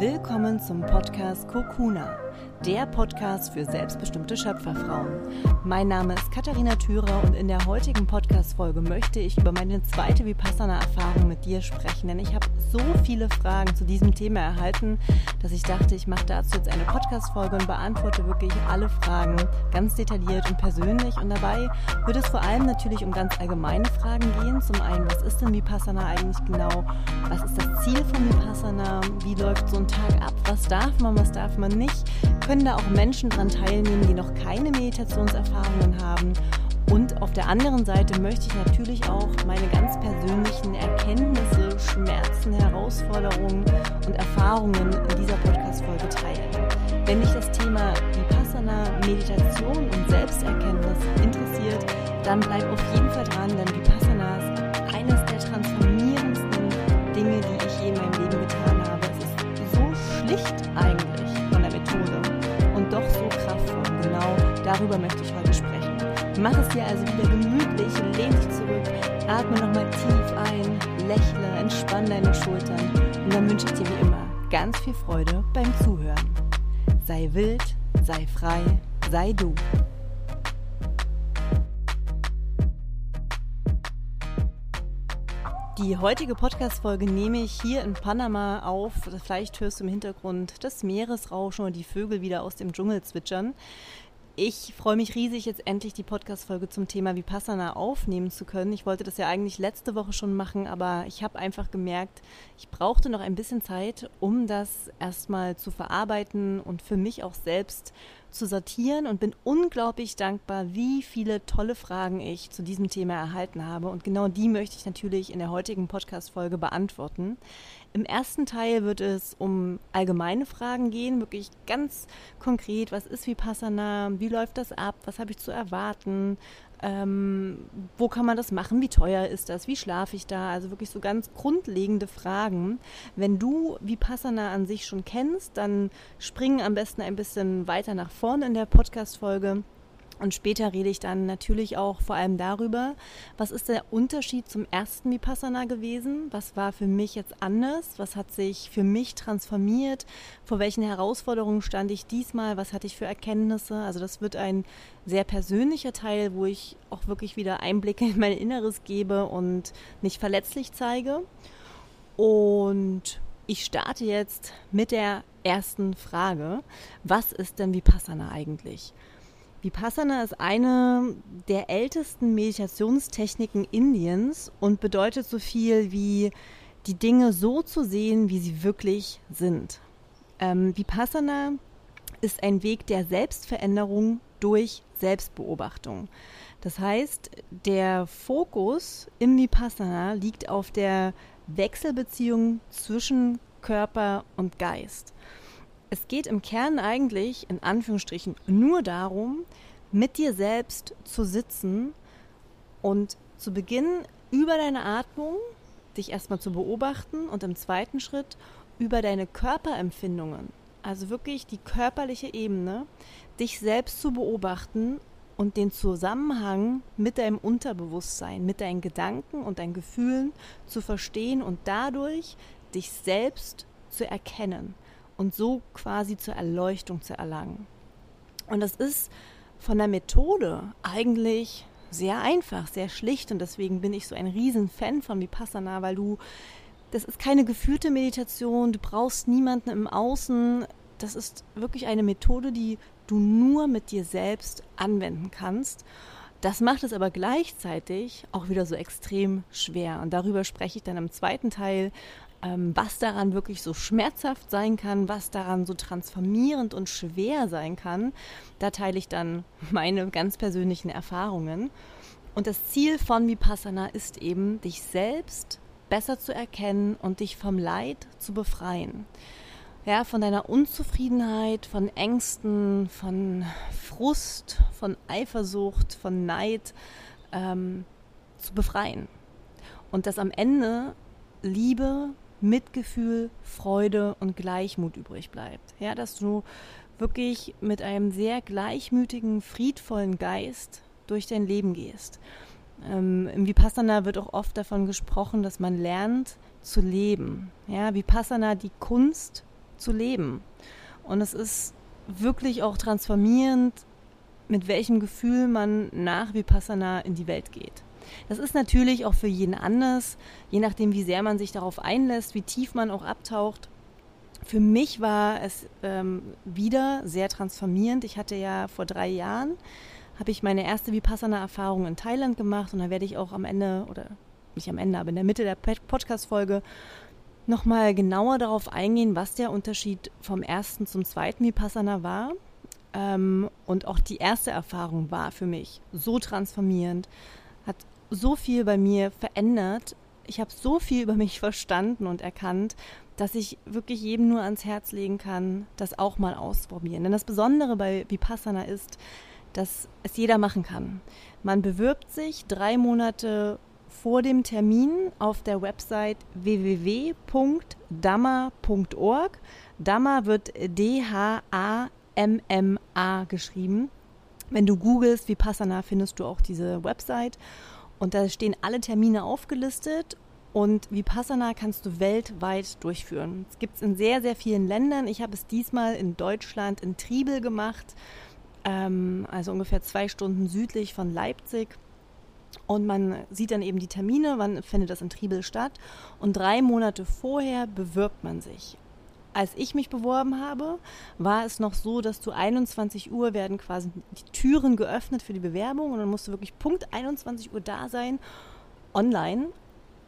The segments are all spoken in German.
Willkommen zum Podcast Kokuna, der Podcast für selbstbestimmte Schöpferfrauen. Mein Name ist Katharina Thürer und in der heutigen Podcast-Folge möchte ich über meine zweite Vipassana-Erfahrung mit dir sprechen, denn ich habe so viele Fragen zu diesem Thema erhalten, dass ich dachte, ich mache dazu jetzt eine Podcast-Folge und beantworte wirklich alle Fragen ganz detailliert und persönlich. Und dabei wird es vor allem natürlich um ganz allgemeine Fragen gehen. Zum einen, was ist denn Vipassana eigentlich genau? Was ist das Ziel von Vipassana? Wie läuft so ein Tag ab? Was darf man, was darf man nicht? Können da auch Menschen daran teilnehmen, die noch keine Meditationserfahrungen haben? Und auf der anderen Seite möchte ich natürlich auch meine ganz persönlichen Erkenntnisse, Schmerzen, Herausforderungen und Erfahrungen in dieser Podcast-Folge teilen. Wenn dich das Thema Vipassana, Meditation und Selbsterkenntnis interessiert, dann bleib auf jeden Fall dran, denn Vipassana darüber möchte ich heute sprechen. Mach es dir also wieder gemütlich, lehn dich zurück, atme nochmal tief ein, lächle, entspann deine Schultern und dann wünsche ich dir wie immer ganz viel Freude beim Zuhören. Sei wild, sei frei, sei du. Die heutige Podcast-Folge nehme ich hier in Panama auf. Vielleicht hörst du im Hintergrund das Meeresrauschen und die Vögel wieder aus dem Dschungel zwitschern. Ich freue mich riesig, jetzt endlich die Podcast-Folge zum Thema Vipassana aufnehmen zu können. Ich wollte das ja eigentlich letzte Woche schon machen, aber ich habe einfach gemerkt, ich brauchte noch ein bisschen Zeit, um das erstmal zu verarbeiten und für mich auch selbst zu sortieren und bin unglaublich dankbar, wie viele tolle Fragen ich zu diesem Thema erhalten habe. Und genau die möchte ich natürlich in der heutigen Podcast-Folge beantworten. Im ersten Teil wird es um allgemeine Fragen gehen, wirklich ganz konkret, was ist Vipassana, wie läuft das ab, was habe ich zu erwarten, ähm, wo kann man das machen? Wie teuer ist das? Wie schlafe ich da? Also wirklich so ganz grundlegende Fragen. Wenn du Vipassana an sich schon kennst, dann spring am besten ein bisschen weiter nach vorne in der Podcast-Folge und später rede ich dann natürlich auch vor allem darüber, was ist der Unterschied zum ersten Vipassana gewesen? Was war für mich jetzt anders? Was hat sich für mich transformiert? Vor welchen Herausforderungen stand ich diesmal? Was hatte ich für Erkenntnisse? Also das wird ein sehr persönlicher Teil, wo ich auch wirklich wieder Einblicke in mein Inneres gebe und mich verletzlich zeige. Und ich starte jetzt mit der ersten Frage. Was ist denn Vipassana eigentlich? Vipassana ist eine der ältesten Meditationstechniken Indiens und bedeutet so viel wie die Dinge so zu sehen, wie sie wirklich sind. Ähm, Vipassana ist ein Weg der Selbstveränderung durch Selbstbeobachtung. Das heißt, der Fokus im Vipassana liegt auf der Wechselbeziehung zwischen Körper und Geist. Es geht im Kern eigentlich in Anführungsstrichen nur darum, mit dir selbst zu sitzen und zu Beginn über deine Atmung dich erstmal zu beobachten und im zweiten Schritt über deine Körperempfindungen, also wirklich die körperliche Ebene, dich selbst zu beobachten und den Zusammenhang mit deinem Unterbewusstsein, mit deinen Gedanken und deinen Gefühlen zu verstehen und dadurch dich selbst zu erkennen und so quasi zur Erleuchtung zu erlangen. Und das ist von der Methode eigentlich sehr einfach, sehr schlicht und deswegen bin ich so ein Riesenfan von Vipassana, weil du, das ist keine geführte Meditation, du brauchst niemanden im Außen, das ist wirklich eine Methode, die du nur mit dir selbst anwenden kannst. Das macht es aber gleichzeitig auch wieder so extrem schwer. Und darüber spreche ich dann im zweiten Teil was daran wirklich so schmerzhaft sein kann, was daran so transformierend und schwer sein kann. Da teile ich dann meine ganz persönlichen Erfahrungen. Und das Ziel von Vipassana ist eben, dich selbst besser zu erkennen und dich vom Leid zu befreien. Ja, von deiner Unzufriedenheit, von Ängsten, von Frust, von Eifersucht, von Neid ähm, zu befreien. Und dass am Ende Liebe, Mitgefühl, Freude und Gleichmut übrig bleibt. Ja, dass du wirklich mit einem sehr gleichmütigen, friedvollen Geist durch dein Leben gehst. Ähm, Im Vipassana wird auch oft davon gesprochen, dass man lernt zu leben. Ja, Vipassana, die Kunst zu leben. Und es ist wirklich auch transformierend, mit welchem Gefühl man nach Vipassana in die Welt geht. Das ist natürlich auch für jeden anders, je nachdem, wie sehr man sich darauf einlässt, wie tief man auch abtaucht. Für mich war es ähm, wieder sehr transformierend. Ich hatte ja vor drei Jahren, habe ich meine erste Vipassana-Erfahrung in Thailand gemacht und da werde ich auch am Ende, oder nicht am Ende, aber in der Mitte der Podcast-Folge nochmal genauer darauf eingehen, was der Unterschied vom ersten zum zweiten Vipassana war. Ähm, und auch die erste Erfahrung war für mich so transformierend, hat so viel bei mir verändert. Ich habe so viel über mich verstanden und erkannt, dass ich wirklich jedem nur ans Herz legen kann, das auch mal auszuprobieren. Denn das Besondere bei Vipassana ist, dass es jeder machen kann. Man bewirbt sich drei Monate vor dem Termin auf der Website www.dhamma.org. Dhamma wird D-H-A-M-M-A geschrieben. Wenn du googelst Vipassana, findest du auch diese Website. Und da stehen alle Termine aufgelistet. Und Vipassana kannst du weltweit durchführen. Es gibt es in sehr, sehr vielen Ländern. Ich habe es diesmal in Deutschland in Triebel gemacht, ähm, also ungefähr zwei Stunden südlich von Leipzig. Und man sieht dann eben die Termine, wann findet das in Triebel statt. Und drei Monate vorher bewirbt man sich. Als ich mich beworben habe, war es noch so, dass zu 21 Uhr werden quasi die Türen geöffnet für die Bewerbung und dann musst du wirklich Punkt 21 Uhr da sein, online,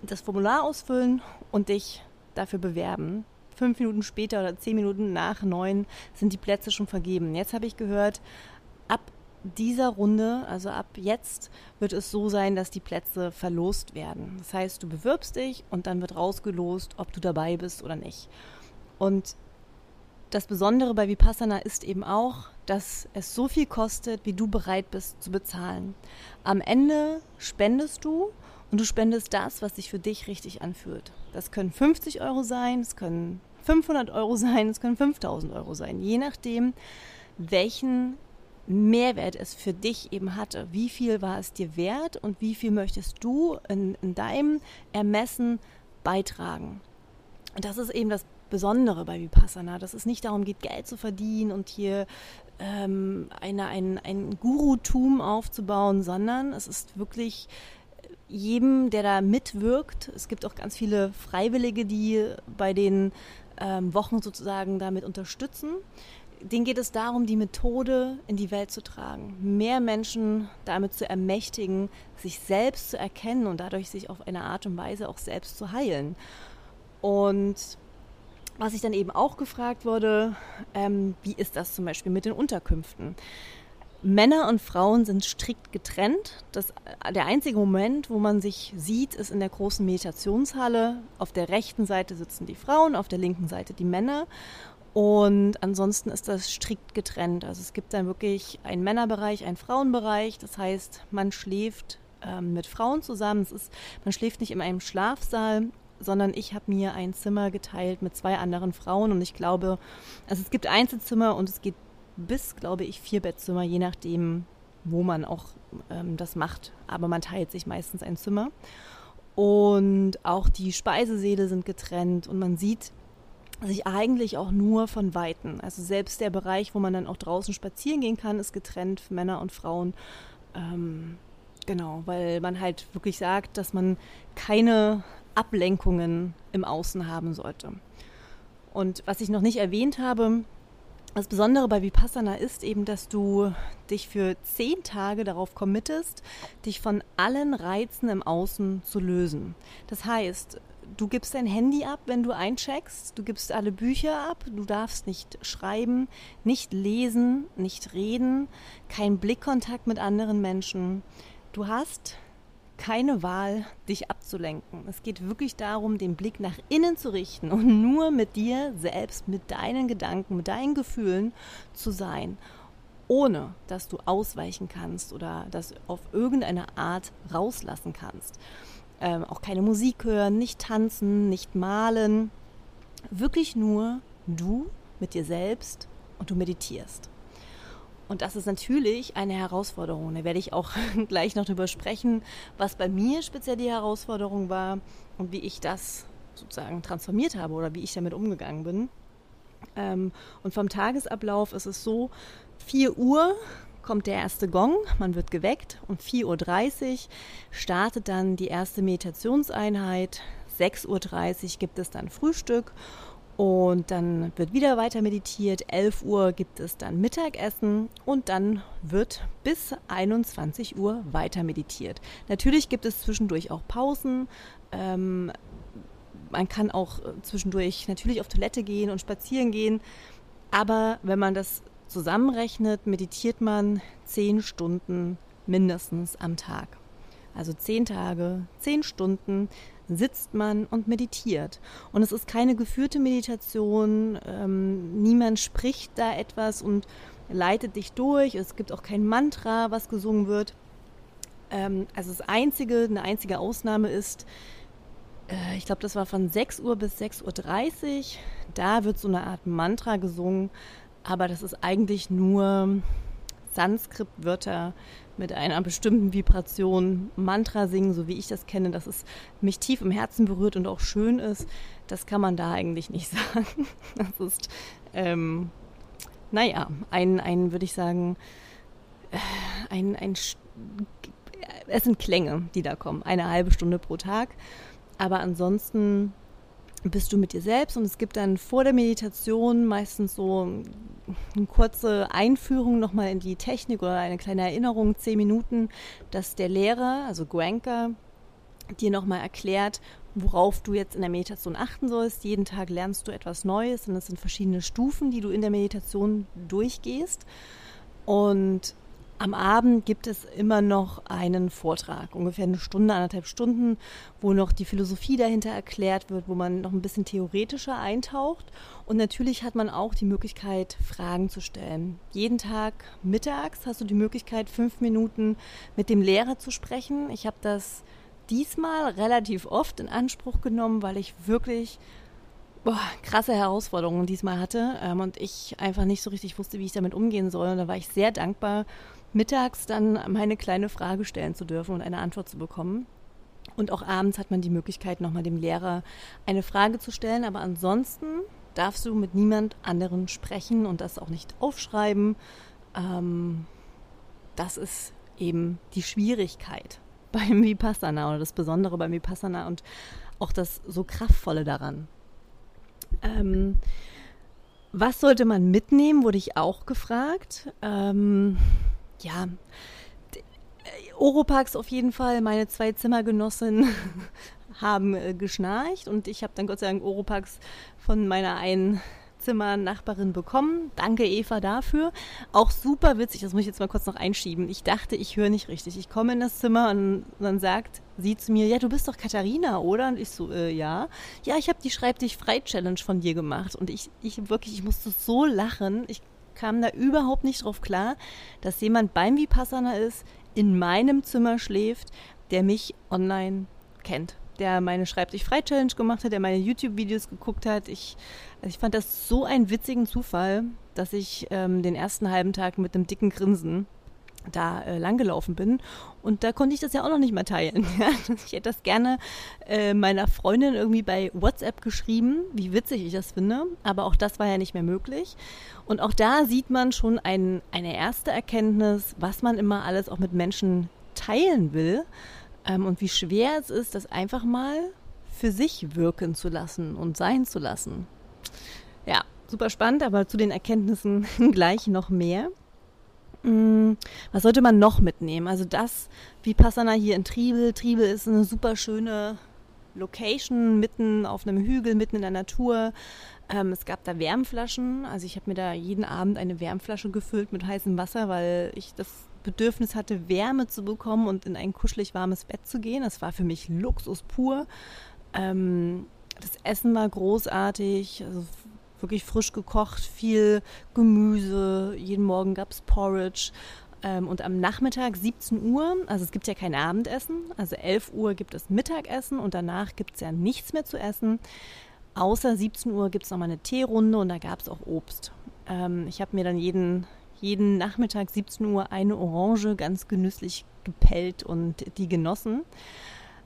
das Formular ausfüllen und dich dafür bewerben. Fünf Minuten später oder zehn Minuten nach neun sind die Plätze schon vergeben. Jetzt habe ich gehört, ab dieser Runde, also ab jetzt, wird es so sein, dass die Plätze verlost werden. Das heißt, du bewirbst dich und dann wird rausgelost, ob du dabei bist oder nicht. Und das Besondere bei Vipassana ist eben auch, dass es so viel kostet, wie du bereit bist zu bezahlen. Am Ende spendest du und du spendest das, was sich für dich richtig anfühlt. Das können 50 Euro sein, es können 500 Euro sein, es können 5000 Euro sein, je nachdem, welchen Mehrwert es für dich eben hatte. Wie viel war es dir wert und wie viel möchtest du in, in deinem Ermessen beitragen? Und das ist eben das Besondere bei Vipassana, dass es nicht darum geht, Geld zu verdienen und hier ähm, eine, ein, ein Gurutum aufzubauen, sondern es ist wirklich jedem, der da mitwirkt. Es gibt auch ganz viele Freiwillige, die bei den ähm, Wochen sozusagen damit unterstützen denen geht es darum, die Methode in die Welt zu tragen, mehr Menschen damit zu ermächtigen, sich selbst zu erkennen und dadurch sich auf eine Art und Weise auch selbst zu heilen. Und was ich dann eben auch gefragt wurde, ähm, wie ist das zum Beispiel mit den Unterkünften? Männer und Frauen sind strikt getrennt. Das, der einzige Moment, wo man sich sieht, ist in der großen Meditationshalle. Auf der rechten Seite sitzen die Frauen, auf der linken Seite die Männer. Und ansonsten ist das strikt getrennt. Also es gibt dann wirklich einen Männerbereich, einen Frauenbereich. Das heißt, man schläft ähm, mit Frauen zusammen. Ist, man schläft nicht in einem Schlafsaal, sondern ich habe mir ein Zimmer geteilt mit zwei anderen Frauen. Und ich glaube, also es gibt Einzelzimmer und es geht bis, glaube ich, vier Bettzimmer, je nachdem, wo man auch ähm, das macht. Aber man teilt sich meistens ein Zimmer. Und auch die Speisesäle sind getrennt und man sieht sich eigentlich auch nur von Weitem. Also selbst der Bereich, wo man dann auch draußen spazieren gehen kann, ist getrennt für Männer und Frauen. Ähm, genau, weil man halt wirklich sagt, dass man keine Ablenkungen im Außen haben sollte. Und was ich noch nicht erwähnt habe, das Besondere bei Vipassana ist eben, dass du dich für zehn Tage darauf committest, dich von allen Reizen im Außen zu lösen. Das heißt, du gibst dein Handy ab, wenn du eincheckst, du gibst alle Bücher ab, du darfst nicht schreiben, nicht lesen, nicht reden, kein Blickkontakt mit anderen Menschen. Du hast keine Wahl, dich abzulenken. Es geht wirklich darum, den Blick nach innen zu richten und nur mit dir selbst, mit deinen Gedanken, mit deinen Gefühlen zu sein, ohne dass du ausweichen kannst oder das auf irgendeine Art rauslassen kannst ähm, auch keine Musik hören, nicht tanzen, nicht malen. Wirklich nur du mit dir selbst und du meditierst. Und das ist natürlich eine Herausforderung. Da werde ich auch gleich noch drüber sprechen, was bei mir speziell die Herausforderung war und wie ich das sozusagen transformiert habe oder wie ich damit umgegangen bin. Ähm, und vom Tagesablauf ist es so, 4 Uhr kommt der erste Gong, man wird geweckt. Um 4.30 Uhr startet dann die erste Meditationseinheit. 6.30 Uhr gibt es dann Frühstück und dann wird wieder weiter meditiert. 11 Uhr gibt es dann Mittagessen und dann wird bis 21 Uhr weiter meditiert. Natürlich gibt es zwischendurch auch Pausen. Ähm, man kann auch zwischendurch natürlich auf Toilette gehen und spazieren gehen. Aber wenn man das zusammenrechnet, meditiert man zehn Stunden mindestens am Tag. Also zehn Tage, zehn Stunden sitzt man und meditiert. Und es ist keine geführte Meditation, ähm, niemand spricht da etwas und leitet dich durch. Es gibt auch kein Mantra, was gesungen wird. Ähm, also das einzige, eine einzige Ausnahme ist, äh, ich glaube, das war von 6 Uhr bis 6.30 Uhr. Da wird so eine Art Mantra gesungen aber das ist eigentlich nur Sanskrit-Wörter mit einer bestimmten Vibration, Mantra singen, so wie ich das kenne, dass es mich tief im Herzen berührt und auch schön ist, das kann man da eigentlich nicht sagen. Das ist, ähm, naja, ein, ein würde ich sagen, äh, ein, ein, es sind Klänge, die da kommen, eine halbe Stunde pro Tag. Aber ansonsten bist du mit dir selbst und es gibt dann vor der Meditation meistens so eine kurze Einführung nochmal in die Technik oder eine kleine Erinnerung, zehn Minuten, dass der Lehrer, also Guenka, dir nochmal erklärt, worauf du jetzt in der Meditation achten sollst. Jeden Tag lernst du etwas Neues und es sind verschiedene Stufen, die du in der Meditation durchgehst. Und am Abend gibt es immer noch einen Vortrag, ungefähr eine Stunde, anderthalb Stunden, wo noch die Philosophie dahinter erklärt wird, wo man noch ein bisschen theoretischer eintaucht. Und natürlich hat man auch die Möglichkeit, Fragen zu stellen. Jeden Tag mittags hast du die Möglichkeit, fünf Minuten mit dem Lehrer zu sprechen. Ich habe das diesmal relativ oft in Anspruch genommen, weil ich wirklich boah, krasse Herausforderungen diesmal hatte ähm, und ich einfach nicht so richtig wusste, wie ich damit umgehen soll. Und da war ich sehr dankbar, mittags dann meine kleine Frage stellen zu dürfen und eine Antwort zu bekommen. Und auch abends hat man die Möglichkeit, nochmal dem Lehrer eine Frage zu stellen. Aber ansonsten darfst du mit niemand anderen sprechen und das auch nicht aufschreiben. Ähm, das ist eben die Schwierigkeit beim Vipassana oder das Besondere beim Vipassana und auch das so Kraftvolle daran. Ähm, was sollte man mitnehmen, wurde ich auch gefragt. Ähm, ja, äh, Oropax auf jeden Fall. Meine zwei Zimmergenossinnen haben äh, geschnarcht und ich habe dann Gott sei Dank Oropax von meiner einen Zimmernachbarin bekommen. Danke Eva dafür. Auch super witzig, das muss ich jetzt mal kurz noch einschieben. Ich dachte, ich höre nicht richtig. Ich komme in das Zimmer und dann sagt sie zu mir, ja, du bist doch Katharina, oder? Und ich so, äh, ja. Ja, ich habe die Schreib dich frei Challenge von dir gemacht und ich, ich wirklich, ich musste so lachen. Ich kam da überhaupt nicht drauf klar, dass jemand beim Vipassana ist, in meinem Zimmer schläft, der mich online kennt. Der meine Schreibtisch frei Challenge gemacht hat, der meine YouTube-Videos geguckt hat. Ich, also ich fand das so einen witzigen Zufall, dass ich ähm, den ersten halben Tag mit einem dicken Grinsen da äh, langgelaufen bin. Und da konnte ich das ja auch noch nicht mehr teilen. ich hätte das gerne äh, meiner Freundin irgendwie bei WhatsApp geschrieben, wie witzig ich das finde. Aber auch das war ja nicht mehr möglich. Und auch da sieht man schon ein, eine erste Erkenntnis, was man immer alles auch mit Menschen teilen will. Ähm, und wie schwer es ist, das einfach mal für sich wirken zu lassen und sein zu lassen. Ja, super spannend, aber zu den Erkenntnissen gleich noch mehr. Mm, was sollte man noch mitnehmen? Also das Vipassana hier in Triebel. Triebel ist eine super schöne Location, mitten auf einem Hügel, mitten in der Natur. Ähm, es gab da Wärmflaschen. Also ich habe mir da jeden Abend eine Wärmflasche gefüllt mit heißem Wasser, weil ich das Bedürfnis hatte, Wärme zu bekommen und in ein kuschelig warmes Bett zu gehen. Das war für mich Luxus pur. Ähm, das Essen war großartig. Also wirklich frisch gekocht, viel Gemüse. Jeden Morgen gab es Porridge. Ähm, und am Nachmittag 17 Uhr, also es gibt ja kein Abendessen, also 11 Uhr gibt es Mittagessen und danach gibt es ja nichts mehr zu essen. Außer 17 Uhr gibt es nochmal eine Teerunde und da gab es auch Obst. Ähm, ich habe mir dann jeden, jeden Nachmittag 17 Uhr eine Orange ganz genüsslich gepellt und die genossen.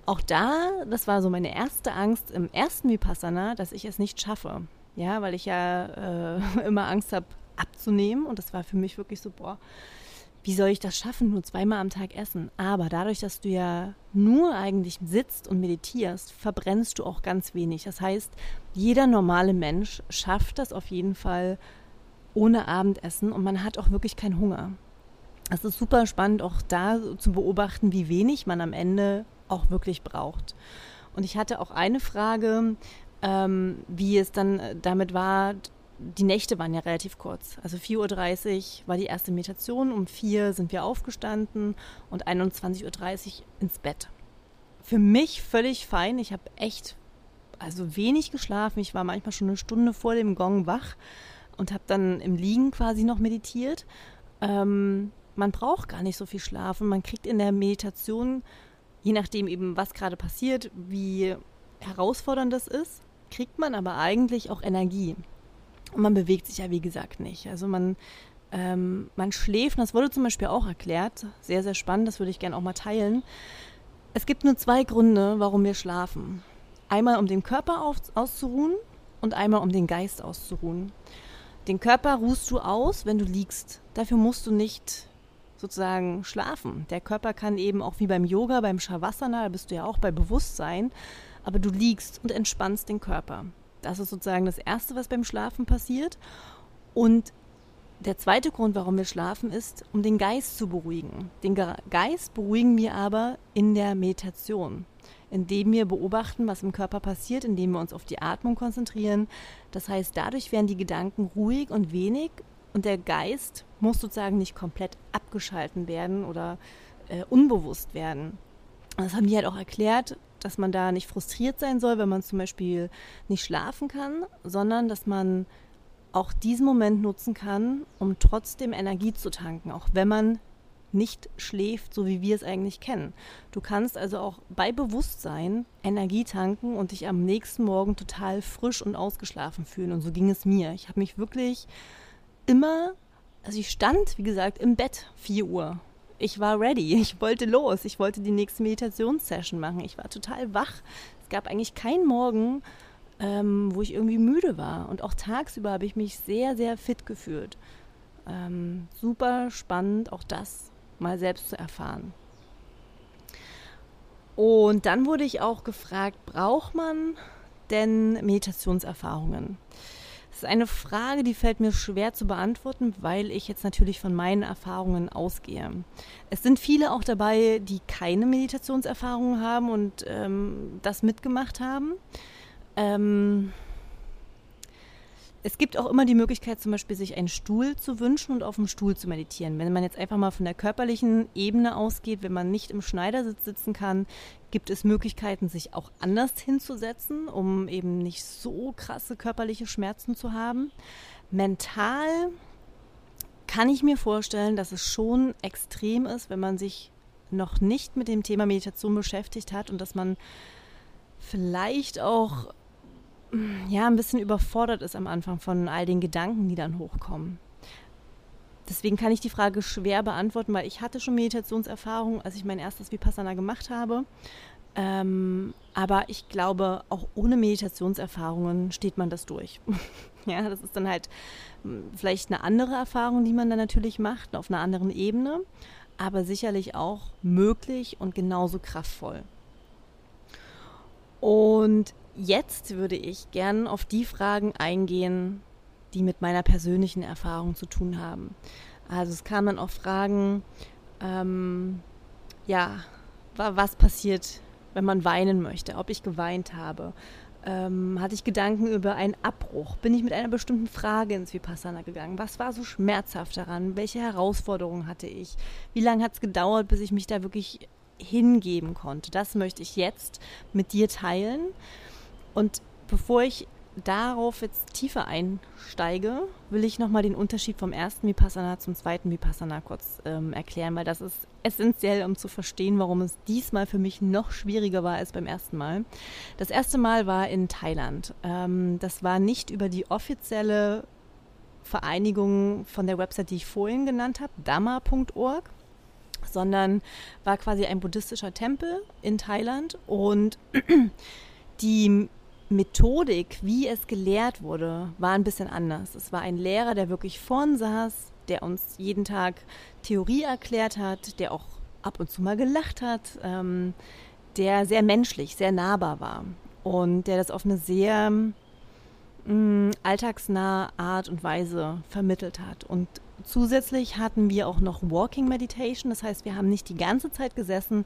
Auch da, das war so meine erste Angst im ersten Vipassana, dass ich es nicht schaffe ja, weil ich ja äh, immer Angst habe abzunehmen und das war für mich wirklich so, boah, wie soll ich das schaffen, nur zweimal am Tag essen? Aber dadurch, dass du ja nur eigentlich sitzt und meditierst, verbrennst du auch ganz wenig. Das heißt, jeder normale Mensch schafft das auf jeden Fall ohne Abendessen und man hat auch wirklich keinen Hunger. Es ist super spannend, auch da zu beobachten, wie wenig man am Ende auch wirklich braucht. Und ich hatte auch eine Frage, ähm, wie es dann damit war, die Nächte waren ja relativ kurz. Also 4.30 Uhr war die erste Meditation, um 4 Uhr sind wir aufgestanden und 21.30 Uhr ins Bett. Für mich völlig fein. Ich habe echt also wenig geschlafen. Ich war manchmal schon eine Stunde vor dem Gong wach und habe dann im Liegen quasi noch meditiert. Ähm, man braucht gar nicht so viel Schlaf und man kriegt in der Meditation, je nachdem eben, was gerade passiert, wie herausfordernd das ist, kriegt man aber eigentlich auch Energie. Und man bewegt sich ja, wie gesagt, nicht. Also man, ähm, man schläft, das wurde zum Beispiel auch erklärt, sehr, sehr spannend, das würde ich gerne auch mal teilen. Es gibt nur zwei Gründe, warum wir schlafen. Einmal, um den Körper auf, auszuruhen und einmal, um den Geist auszuruhen. Den Körper ruhst du aus, wenn du liegst. Dafür musst du nicht sozusagen schlafen. Der Körper kann eben auch wie beim Yoga, beim Shavasana, da bist du ja auch bei Bewusstsein, aber du liegst und entspannst den Körper. Das ist sozusagen das Erste, was beim Schlafen passiert. Und der zweite Grund, warum wir schlafen, ist, um den Geist zu beruhigen. Den Geist beruhigen wir aber in der Meditation, indem wir beobachten, was im Körper passiert, indem wir uns auf die Atmung konzentrieren. Das heißt, dadurch werden die Gedanken ruhig und wenig und der Geist muss sozusagen nicht komplett abgeschalten werden oder äh, unbewusst werden. Das haben die halt auch erklärt, dass man da nicht frustriert sein soll, wenn man zum Beispiel nicht schlafen kann, sondern dass man auch diesen Moment nutzen kann, um trotzdem Energie zu tanken, auch wenn man nicht schläft, so wie wir es eigentlich kennen. Du kannst also auch bei Bewusstsein Energie tanken und dich am nächsten Morgen total frisch und ausgeschlafen fühlen. Und so ging es mir. Ich habe mich wirklich immer, also ich stand, wie gesagt, im Bett 4 Uhr ich war ready. Ich wollte los. Ich wollte die nächste Meditationssession machen. Ich war total wach. Es gab eigentlich keinen Morgen, ähm, wo ich irgendwie müde war. Und auch tagsüber habe ich mich sehr, sehr fit gefühlt. Ähm, super spannend, auch das mal selbst zu erfahren. Und dann wurde ich auch gefragt, braucht man denn Meditationserfahrungen? Das ist eine Frage, die fällt mir schwer zu beantworten, weil ich jetzt natürlich von meinen Erfahrungen ausgehe. Es sind viele auch dabei, die keine Meditationserfahrungen haben und ähm, das mitgemacht haben. Ähm, es gibt auch immer die Möglichkeit, zum Beispiel sich einen Stuhl zu wünschen und auf dem Stuhl zu meditieren. Wenn man jetzt einfach mal von der körperlichen Ebene ausgeht, wenn man nicht im Schneidersitz sitzen kann, gibt es Möglichkeiten, sich auch anders hinzusetzen, um eben nicht so krasse körperliche Schmerzen zu haben. Mental kann ich mir vorstellen, dass es schon extrem ist, wenn man sich noch nicht mit dem Thema Meditation beschäftigt hat und dass man vielleicht auch ja, ein bisschen überfordert ist am Anfang von all den Gedanken, die dann hochkommen. Deswegen kann ich die Frage schwer beantworten, weil ich hatte schon Meditationserfahrung, als ich mein erstes Vipassana gemacht habe. Ähm, aber ich glaube, auch ohne Meditationserfahrungen steht man das durch. ja, das ist dann halt hm, vielleicht eine andere Erfahrung, die man dann natürlich macht, auf einer anderen Ebene, aber sicherlich auch möglich und genauso kraftvoll. Und jetzt würde ich gern auf die Fragen eingehen, die mit meiner persönlichen Erfahrung zu tun haben. Also es kamen auch Fragen, ähm, ja, was passiert, wenn man weinen möchte, ob ich geweint habe. Ähm, hatte ich Gedanken über einen Abbruch? Bin ich mit einer bestimmten Frage ins Vipassana gegangen? Was war so schmerzhaft daran? Welche Herausforderungen hatte ich? Wie lange hat es gedauert, bis ich mich da wirklich hingeben konnte? Das möchte ich jetzt mit dir teilen. Und bevor ich darauf jetzt tiefer einsteige, will ich nochmal den Unterschied vom ersten Vipassana zum zweiten Vipassana kurz ähm, erklären, weil das ist essentiell, um zu verstehen, warum es diesmal für mich noch schwieriger war als beim ersten Mal. Das erste Mal war in Thailand. Ähm, das war nicht über die offizielle Vereinigung von der Website, die ich vorhin genannt habe, dhamma.org, sondern war quasi ein buddhistischer Tempel in Thailand und die Methodik, wie es gelehrt wurde, war ein bisschen anders. Es war ein Lehrer, der wirklich vorn saß, der uns jeden Tag Theorie erklärt hat, der auch ab und zu mal gelacht hat, ähm, der sehr menschlich, sehr nahbar war und der das auf eine sehr mh, mm, alltagsnahe Art und Weise vermittelt hat. Und zusätzlich hatten wir auch noch Walking Meditation, das heißt, wir haben nicht die ganze Zeit gesessen,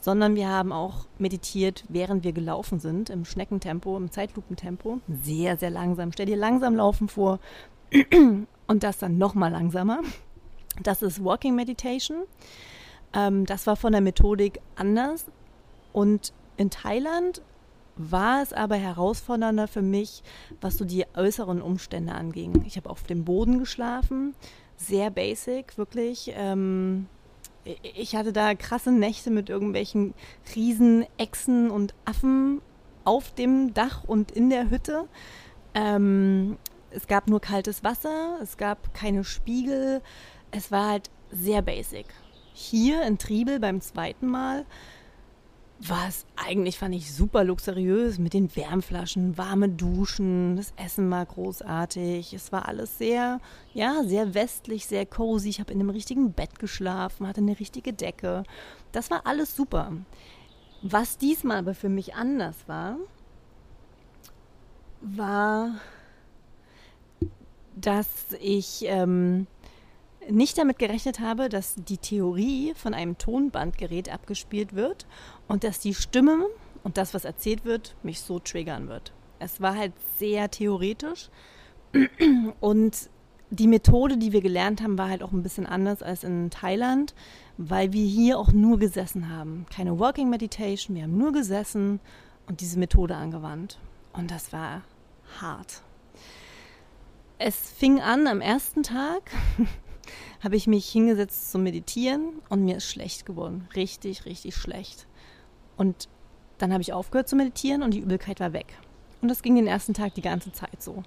sondern wir haben auch meditiert, während wir gelaufen sind, im Schneckentempo, im Zeitlupentempo, sehr, sehr langsam. Stell dir langsam laufen vor und das dann nochmal langsamer. Das ist Walking Meditation. Ähm, das war von der Methodik anders. Und in Thailand war es aber herausfordernder für mich, was so die äußeren Umstände anging. Ich habe auf dem Boden geschlafen, sehr basic, wirklich. Ähm, ich hatte da krasse Nächte mit irgendwelchen riesen Echsen und Affen auf dem Dach und in der Hütte. Ähm, es gab nur kaltes Wasser, es gab keine Spiegel. Es war halt sehr basic. Hier in Triebel beim zweiten Mal war es eigentlich, fand ich, super luxuriös mit den Wärmflaschen, warme Duschen, das Essen war großartig. Es war alles sehr, ja, sehr westlich, sehr cozy. Ich habe in einem richtigen Bett geschlafen, hatte eine richtige Decke. Das war alles super. Was diesmal aber für mich anders war, war, dass ich ähm, nicht damit gerechnet habe, dass die Theorie von einem Tonbandgerät abgespielt wird und dass die Stimme und das, was erzählt wird, mich so triggern wird. Es war halt sehr theoretisch und die Methode, die wir gelernt haben, war halt auch ein bisschen anders als in Thailand, weil wir hier auch nur gesessen haben. Keine Working Meditation, wir haben nur gesessen und diese Methode angewandt. Und das war hart. Es fing an am ersten Tag habe ich mich hingesetzt zum Meditieren und mir ist schlecht geworden. Richtig, richtig schlecht. Und dann habe ich aufgehört zu meditieren und die Übelkeit war weg. Und das ging den ersten Tag die ganze Zeit so.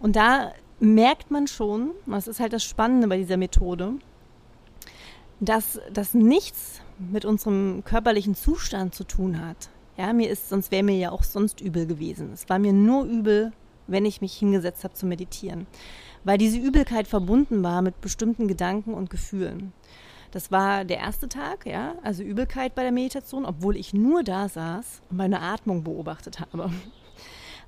Und da merkt man schon, das ist halt das Spannende bei dieser Methode, dass das nichts mit unserem körperlichen Zustand zu tun hat. Ja, mir ist, sonst wäre mir ja auch sonst übel gewesen. Es war mir nur übel, wenn ich mich hingesetzt habe zu meditieren weil diese Übelkeit verbunden war mit bestimmten Gedanken und Gefühlen. Das war der erste Tag, ja, also Übelkeit bei der Meditation, obwohl ich nur da saß und meine Atmung beobachtet habe.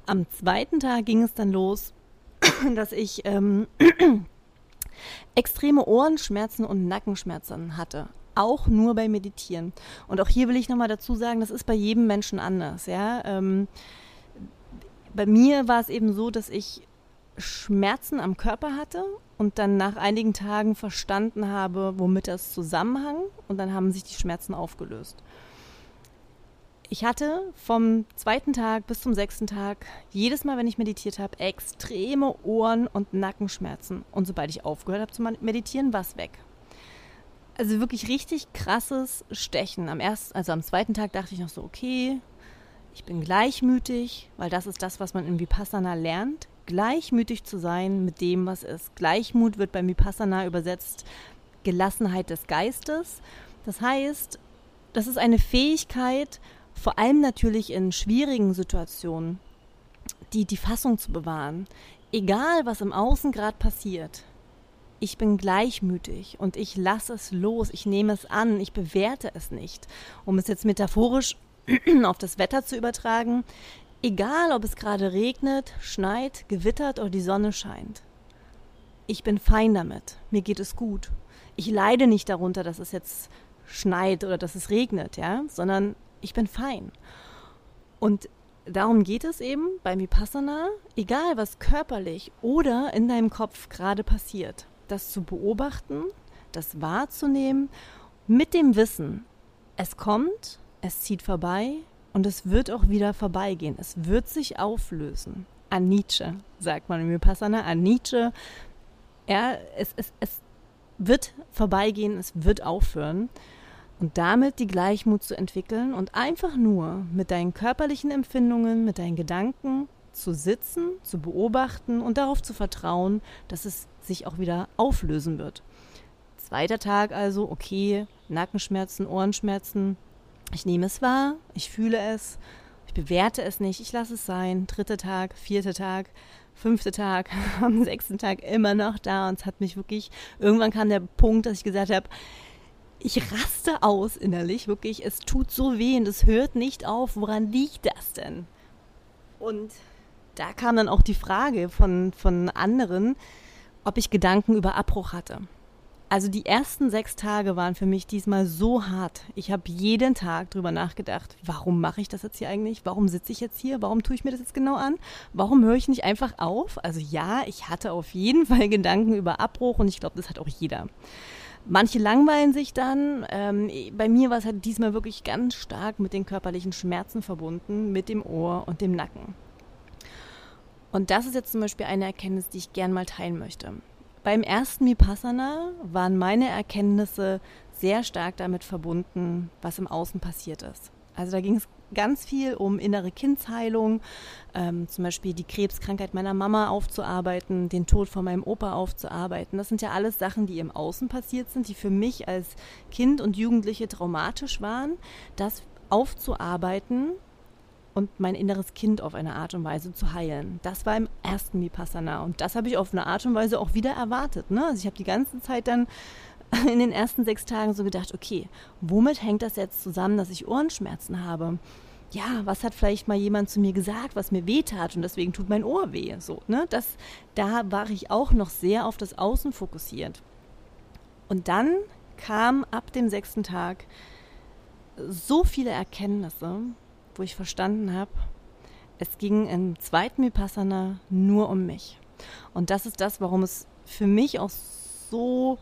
Am zweiten Tag ging es dann los, dass ich ähm, extreme Ohrenschmerzen und Nackenschmerzen hatte. Auch nur beim Meditieren. Und auch hier will ich nochmal dazu sagen, das ist bei jedem Menschen anders. Ja? Ähm, bei mir war es eben so, dass ich Schmerzen am Körper hatte und dann nach einigen Tagen verstanden habe, womit das zusammenhang und dann haben sich die Schmerzen aufgelöst. Ich hatte vom zweiten Tag bis zum sechsten Tag jedes Mal, wenn ich meditiert habe, extreme Ohren- und Nackenschmerzen. Und sobald ich aufgehört habe zu meditieren, war es weg. Also wirklich richtig krasses Stechen. Am ersten, also am zweiten Tag dachte ich noch so, okay, ich bin gleichmütig, weil das ist das, was man in Vipassana lernt gleichmütig zu sein mit dem, was ist. Gleichmut wird beim Vipassana übersetzt Gelassenheit des Geistes. Das heißt, das ist eine Fähigkeit, vor allem natürlich in schwierigen Situationen, die, die Fassung zu bewahren. Egal, was im Außen gerade passiert, ich bin gleichmütig und ich lasse es los, ich nehme es an, ich bewerte es nicht. Um es jetzt metaphorisch auf das Wetter zu übertragen, Egal, ob es gerade regnet, schneit, gewittert oder die Sonne scheint. Ich bin fein damit. Mir geht es gut. Ich leide nicht darunter, dass es jetzt schneit oder dass es regnet, ja, sondern ich bin fein. Und darum geht es eben beim Vipassana, egal was körperlich oder in deinem Kopf gerade passiert, das zu beobachten, das wahrzunehmen, mit dem Wissen, es kommt, es zieht vorbei, und es wird auch wieder vorbeigehen. Es wird sich auflösen. Anice, sagt man im Vipassana. Anice. Ja, es, es, es wird vorbeigehen, es wird aufhören. Und damit die Gleichmut zu entwickeln und einfach nur mit deinen körperlichen Empfindungen, mit deinen Gedanken zu sitzen, zu beobachten und darauf zu vertrauen, dass es sich auch wieder auflösen wird. Zweiter Tag also, okay, Nackenschmerzen, Ohrenschmerzen, ich nehme es wahr, ich fühle es, Ich bewerte es nicht, ich lasse es sein. Dritter Tag, vierter Tag, fünfter Tag, am sechsten Tag immer noch da und es hat mich wirklich, irgendwann kam der Punkt, dass ich gesagt habe, ich raste aus innerlich, wirklich, es tut so weh und es hört nicht auf, woran liegt das denn? Und da kam dann auch die Frage von, von anderen, ob ich Gedanken über Abbruch hatte. Also die ersten sechs Tage waren für mich diesmal so hart. Ich habe jeden Tag drüber nachgedacht, warum mache ich das jetzt hier eigentlich? Warum sitze ich jetzt hier? Warum tue ich mir das jetzt genau an? Warum höre ich nicht einfach auf? Also ja, ich hatte auf jeden Fall Gedanken über Abbruch und ich glaube, das hat auch jeder. Manche langweilen sich dann. Ähm, bei mir war es halt diesmal wirklich ganz stark mit den körperlichen Schmerzen verbunden, mit dem Ohr und dem Nacken. Und das ist jetzt zum Beispiel eine Erkenntnis, die ich gern mal teilen möchte. Beim ersten Vipassana waren meine Erkenntnisse sehr stark damit verbunden, was im Außen passiert ist. Also da ging es ganz viel um innere Kindsheilung, ähm, zum Beispiel die Krebskrankheit meiner Mama aufzuarbeiten, den Tod von meinem Opa aufzuarbeiten. Das sind ja alles Sachen, die im Außen passiert sind, die für mich als Kind und Jugendliche traumatisch waren. Das aufzuarbeiten und mein inneres Kind auf eine Art und Weise zu heilen. Das war im ersten Vipassana und das habe ich auf eine Art und Weise auch wieder erwartet. Ne? Also ich habe die ganze Zeit dann in den ersten sechs Tagen so gedacht, okay, womit hängt das jetzt zusammen, dass ich Ohrenschmerzen habe? Ja, was hat vielleicht mal jemand zu mir gesagt, was mir weh tat und deswegen tut mein Ohr weh? So, ne? Das, da war ich auch noch sehr auf das Außen fokussiert. Und dann kam ab dem sechsten Tag so viele Erkenntnisse, wo ich verstanden habe, es ging im zweiten Vipassana nur um mich. Und das ist das, warum es für mich auch so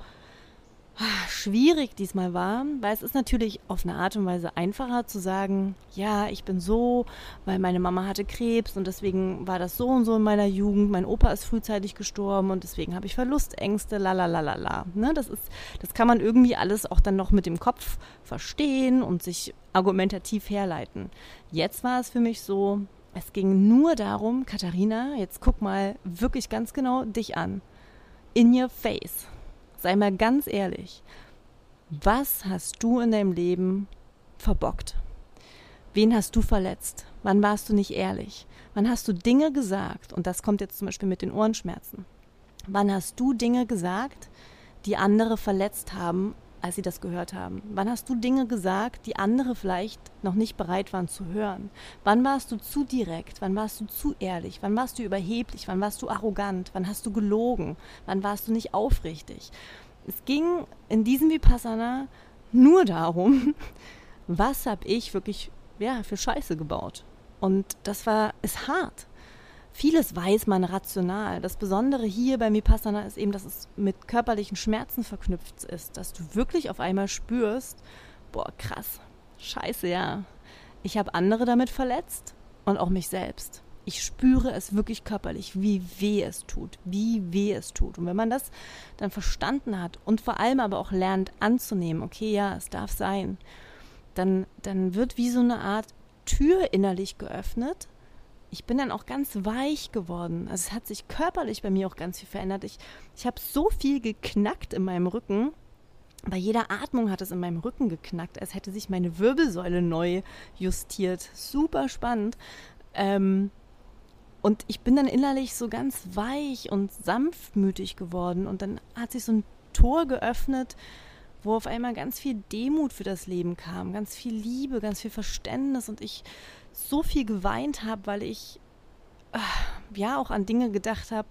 schwierig diesmal war, weil es ist natürlich auf eine Art und Weise einfacher zu sagen, ja, ich bin so, weil meine Mama hatte Krebs und deswegen war das so und so in meiner Jugend, mein Opa ist frühzeitig gestorben und deswegen habe ich Verlustängste, la la la la la. Ne, das ist, das kann man irgendwie alles auch dann noch mit dem Kopf verstehen und sich argumentativ herleiten. Jetzt war es für mich so, es ging nur darum, Katharina, jetzt guck mal wirklich ganz genau dich an. In your face. Sei mal ganz ehrlich. Was hast du in deinem Leben verbockt? Wen hast du verletzt? Wann warst du nicht ehrlich? Wann hast du Dinge gesagt? Und das kommt jetzt zum Beispiel mit den Ohrenschmerzen. Wann hast du Dinge gesagt, die andere verletzt haben als sie das gehört haben? Wann hast du Dinge gesagt, die andere vielleicht noch nicht bereit waren zu hören? Wann warst du zu direkt? Wann warst du zu ehrlich? Wann warst du überheblich? Wann warst du arrogant? Wann hast du gelogen? Wann warst du nicht aufrichtig? Es ging in diesem Vipassana nur darum, was habe ich wirklich ja, für Scheiße gebaut? Und das war, ist hart. Vieles weiß man rational. Das Besondere hier bei Vipassana ist eben, dass es mit körperlichen Schmerzen verknüpft ist, dass du wirklich auf einmal spürst, boah, krass, scheiße, ja. Ich habe andere damit verletzt und auch mich selbst. Ich spüre es wirklich körperlich, wie weh es tut, wie weh es tut. Und wenn man das dann verstanden hat und vor allem aber auch lernt anzunehmen, okay, ja, es darf sein, dann, dann wird wie so eine Art Tür innerlich geöffnet, ich bin dann auch ganz weich geworden. Also es hat sich körperlich bei mir auch ganz viel verändert. Ich, ich habe so viel geknackt in meinem Rücken. Bei jeder Atmung hat es in meinem Rücken geknackt, als hätte sich meine Wirbelsäule neu justiert. Super spannend. Ähm, und ich bin dann innerlich so ganz weich und sanftmütig geworden. Und dann hat sich so ein Tor geöffnet, wo auf einmal ganz viel Demut für das Leben kam, ganz viel Liebe, ganz viel Verständnis. Und ich so viel geweint habe, weil ich äh, ja auch an Dinge gedacht habe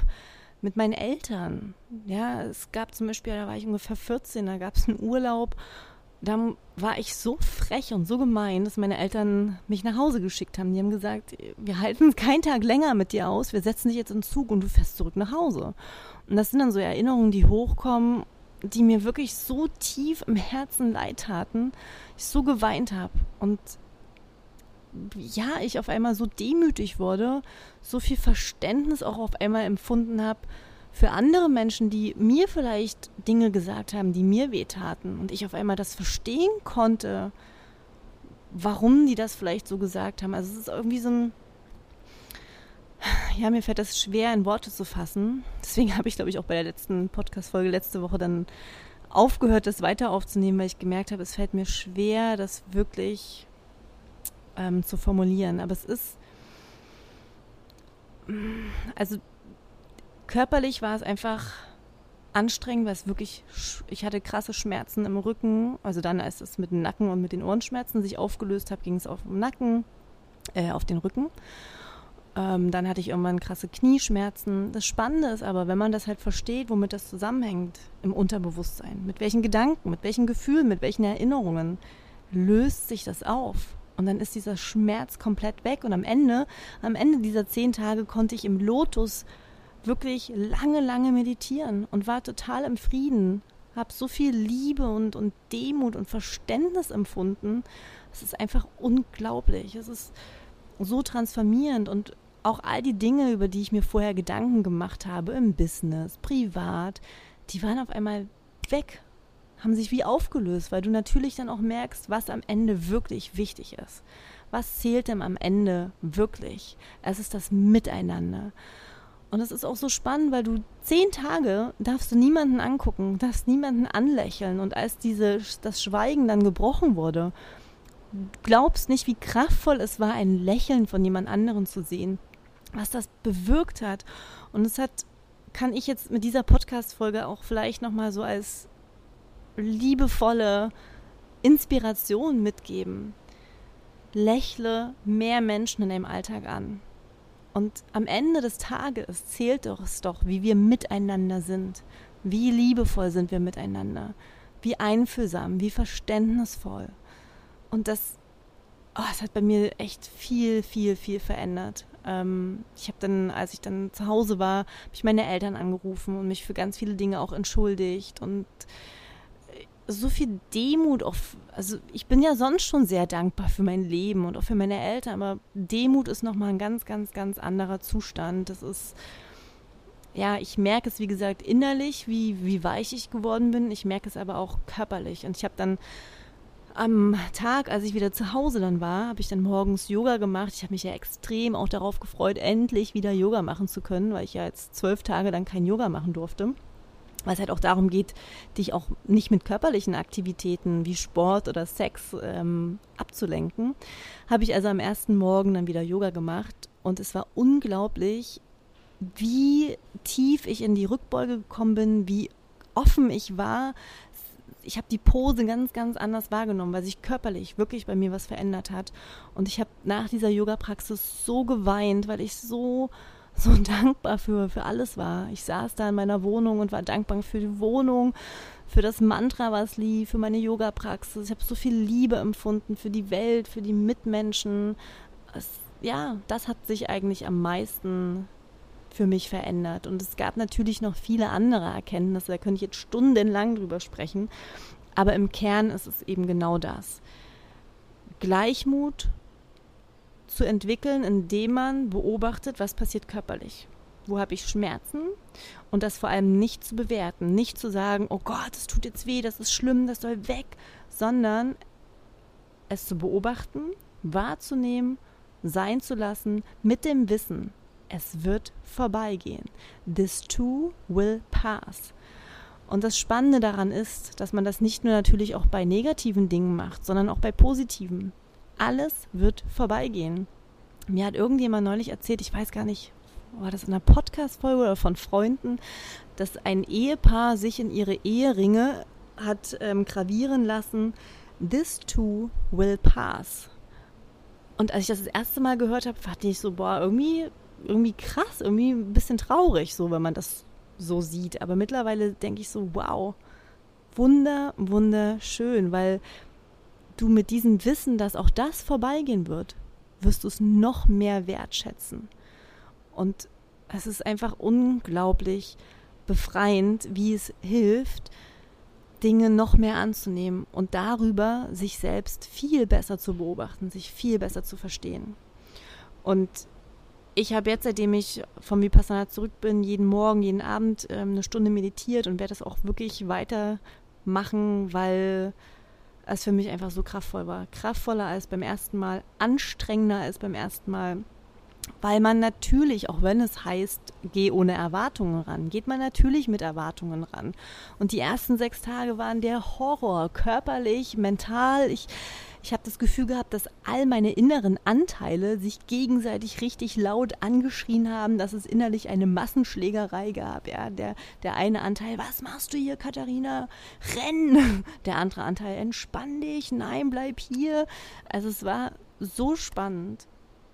mit meinen Eltern. Ja, es gab zum Beispiel, da war ich ungefähr 14, da gab es einen Urlaub. Da war ich so frech und so gemein, dass meine Eltern mich nach Hause geschickt haben. Die haben gesagt, wir halten keinen Tag länger mit dir aus, wir setzen dich jetzt in Zug und du fährst zurück nach Hause. Und das sind dann so Erinnerungen, die hochkommen, die mir wirklich so tief im Herzen leid taten, ich so geweint habe. Und ja, ich auf einmal so demütig wurde, so viel Verständnis auch auf einmal empfunden habe für andere Menschen, die mir vielleicht Dinge gesagt haben, die mir wehtaten und ich auf einmal das verstehen konnte, warum die das vielleicht so gesagt haben. Also es ist irgendwie so ein ja, mir fällt das schwer in Worte zu fassen. Deswegen habe ich, glaube ich, auch bei der letzten Podcast-Folge letzte Woche dann aufgehört, das weiter aufzunehmen, weil ich gemerkt habe, es fällt mir schwer, das wirklich ähm, zu formulieren. Aber es ist, also körperlich war es einfach anstrengend, weil es wirklich, ich hatte krasse Schmerzen im Rücken. Also dann, als es mit dem Nacken und mit den Ohrenschmerzen sich aufgelöst hat, ging es auf den Nacken, äh, auf den Rücken. Ähm, dann hatte ich irgendwann krasse Knieschmerzen. Das Spannende ist aber, wenn man das halt versteht, womit das zusammenhängt im Unterbewusstsein, mit welchen Gedanken, mit welchen Gefühlen, mit welchen Erinnerungen, löst sich das auf. Und dann ist dieser Schmerz komplett weg. Und am Ende, am Ende dieser zehn Tage konnte ich im Lotus wirklich lange, lange meditieren und war total im Frieden. Habe so viel Liebe und, und Demut und Verständnis empfunden. Es ist einfach unglaublich. Es ist so transformierend und auch all die Dinge, über die ich mir vorher Gedanken gemacht habe, im Business, privat, die waren auf einmal weg, haben sich wie aufgelöst, weil du natürlich dann auch merkst, was am Ende wirklich wichtig ist. Was zählt denn am Ende wirklich? Es ist das Miteinander. Und es ist auch so spannend, weil du zehn Tage darfst du niemanden angucken, darfst niemanden anlächeln. Und als diese, das Schweigen dann gebrochen wurde, glaubst nicht, wie kraftvoll es war, ein Lächeln von jemand anderen zu sehen, was das bewirkt hat. Und es hat, kann ich jetzt mit dieser Podcast-Folge auch vielleicht nochmal so als liebevolle Inspiration mitgeben. Lächle mehr Menschen in deinem Alltag an. Und am Ende des Tages zählt es doch, wie wir miteinander sind. Wie liebevoll sind wir miteinander. Wie einfühlsam, wie verständnisvoll. Und das, oh, das hat bei mir echt viel, viel, viel verändert. Ähm, ich habe dann, als ich dann zu Hause war, habe ich meine Eltern angerufen und mich für ganz viele Dinge auch entschuldigt und so viel Demut auf, also ich bin ja sonst schon sehr dankbar für mein Leben und auch für meine Eltern, aber Demut ist nochmal ein ganz, ganz, ganz anderer Zustand. Das ist, ja, ich merke es, wie gesagt, innerlich, wie, wie weich ich geworden bin. Ich merke es aber auch körperlich. Und ich habe dann am Tag, als ich wieder zu Hause dann war, habe ich dann morgens Yoga gemacht. Ich habe mich ja extrem auch darauf gefreut, endlich wieder Yoga machen zu können, weil ich ja jetzt zwölf Tage dann kein Yoga machen durfte. Weil es halt auch darum geht, dich auch nicht mit körperlichen Aktivitäten wie Sport oder Sex ähm, abzulenken. Habe ich also am ersten Morgen dann wieder Yoga gemacht und es war unglaublich, wie tief ich in die Rückbeuge gekommen bin, wie offen ich war, ich habe die Pose ganz, ganz anders wahrgenommen, weil sich körperlich wirklich bei mir was verändert hat. Und ich habe nach dieser Yoga-Praxis so geweint, weil ich so, so dankbar für, für alles war. Ich saß da in meiner Wohnung und war dankbar für die Wohnung, für das Mantra, was lief, für meine Yoga-Praxis. Ich habe so viel Liebe empfunden für die Welt, für die Mitmenschen. Es, ja, das hat sich eigentlich am meisten für mich verändert. Und es gab natürlich noch viele andere Erkenntnisse, da könnte ich jetzt stundenlang drüber sprechen. Aber im Kern ist es eben genau das. Gleichmut zu entwickeln, indem man beobachtet, was passiert körperlich. Wo habe ich Schmerzen? Und das vor allem nicht zu bewerten, nicht zu sagen, oh Gott, das tut jetzt weh, das ist schlimm, das soll weg, sondern es zu beobachten, wahrzunehmen, sein zu lassen, mit dem Wissen, es wird vorbeigehen. This too will pass. Und das Spannende daran ist, dass man das nicht nur natürlich auch bei negativen Dingen macht, sondern auch bei positiven. Alles wird vorbeigehen. Mir hat irgendjemand neulich erzählt, ich weiß gar nicht, war das in einer Podcast-Folge oder von Freunden, dass ein Ehepaar sich in ihre Eheringe hat ähm, gravieren lassen, This too will pass. Und als ich das das erste Mal gehört habe, dachte ich so, boah, irgendwie irgendwie krass, irgendwie ein bisschen traurig, so wenn man das so sieht. Aber mittlerweile denke ich so, wow, wunder, wunderschön, weil du mit diesem Wissen, dass auch das vorbeigehen wird, wirst du es noch mehr wertschätzen. Und es ist einfach unglaublich befreiend, wie es hilft, Dinge noch mehr anzunehmen und darüber sich selbst viel besser zu beobachten, sich viel besser zu verstehen. Und ich habe jetzt, seitdem ich vom Vipassana zurück bin, jeden Morgen, jeden Abend ähm, eine Stunde meditiert und werde das auch wirklich weitermachen, weil es für mich einfach so kraftvoll war. Kraftvoller als beim ersten Mal, anstrengender als beim ersten Mal. Weil man natürlich, auch wenn es heißt, geh ohne Erwartungen ran, geht man natürlich mit Erwartungen ran. Und die ersten sechs Tage waren der Horror, körperlich, mental. Ich, Ich habe das Gefühl gehabt, dass all meine inneren Anteile sich gegenseitig richtig laut angeschrien haben, dass es innerlich eine Massenschlägerei gab. Ja, der, der eine Anteil, was machst du hier, Katharina? Renn! Der andere Anteil, entspann dich, nein, bleib hier. Also es war so spannend,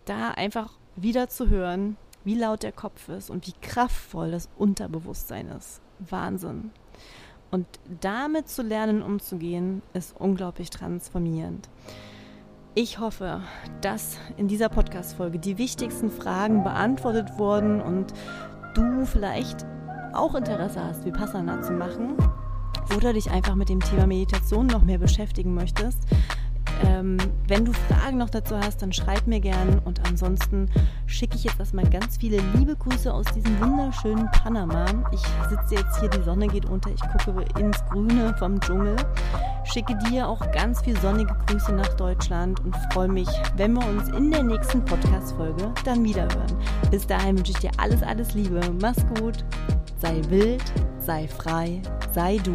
da einfach wieder zu hören, wie laut der Kopf ist und wie kraftvoll das Unterbewusstsein ist. Wahnsinn. Und damit zu lernen, umzugehen, ist unglaublich transformierend. Ich hoffe, dass in dieser Podcast-Folge die wichtigsten Fragen beantwortet wurden und du vielleicht auch Interesse hast, Vipassana zu machen oder dich einfach mit dem Thema Meditation noch mehr beschäftigen möchtest. Ähm, wenn du Fragen noch dazu hast, dann schreib mir gern. Und ansonsten schicke ich jetzt erstmal ganz viele liebe Grüße aus diesem wunderschönen Panama. Ich sitze jetzt hier, die Sonne geht unter, ich gucke ins Grüne vom Dschungel. Schicke dir auch ganz viel sonnige Grüße nach Deutschland und freue mich, wenn wir uns in der nächsten Podcast-Folge dann wiederhören. Bis dahin wünsche ich dir alles, alles Liebe. Mach's gut, sei wild, sei frei, sei du.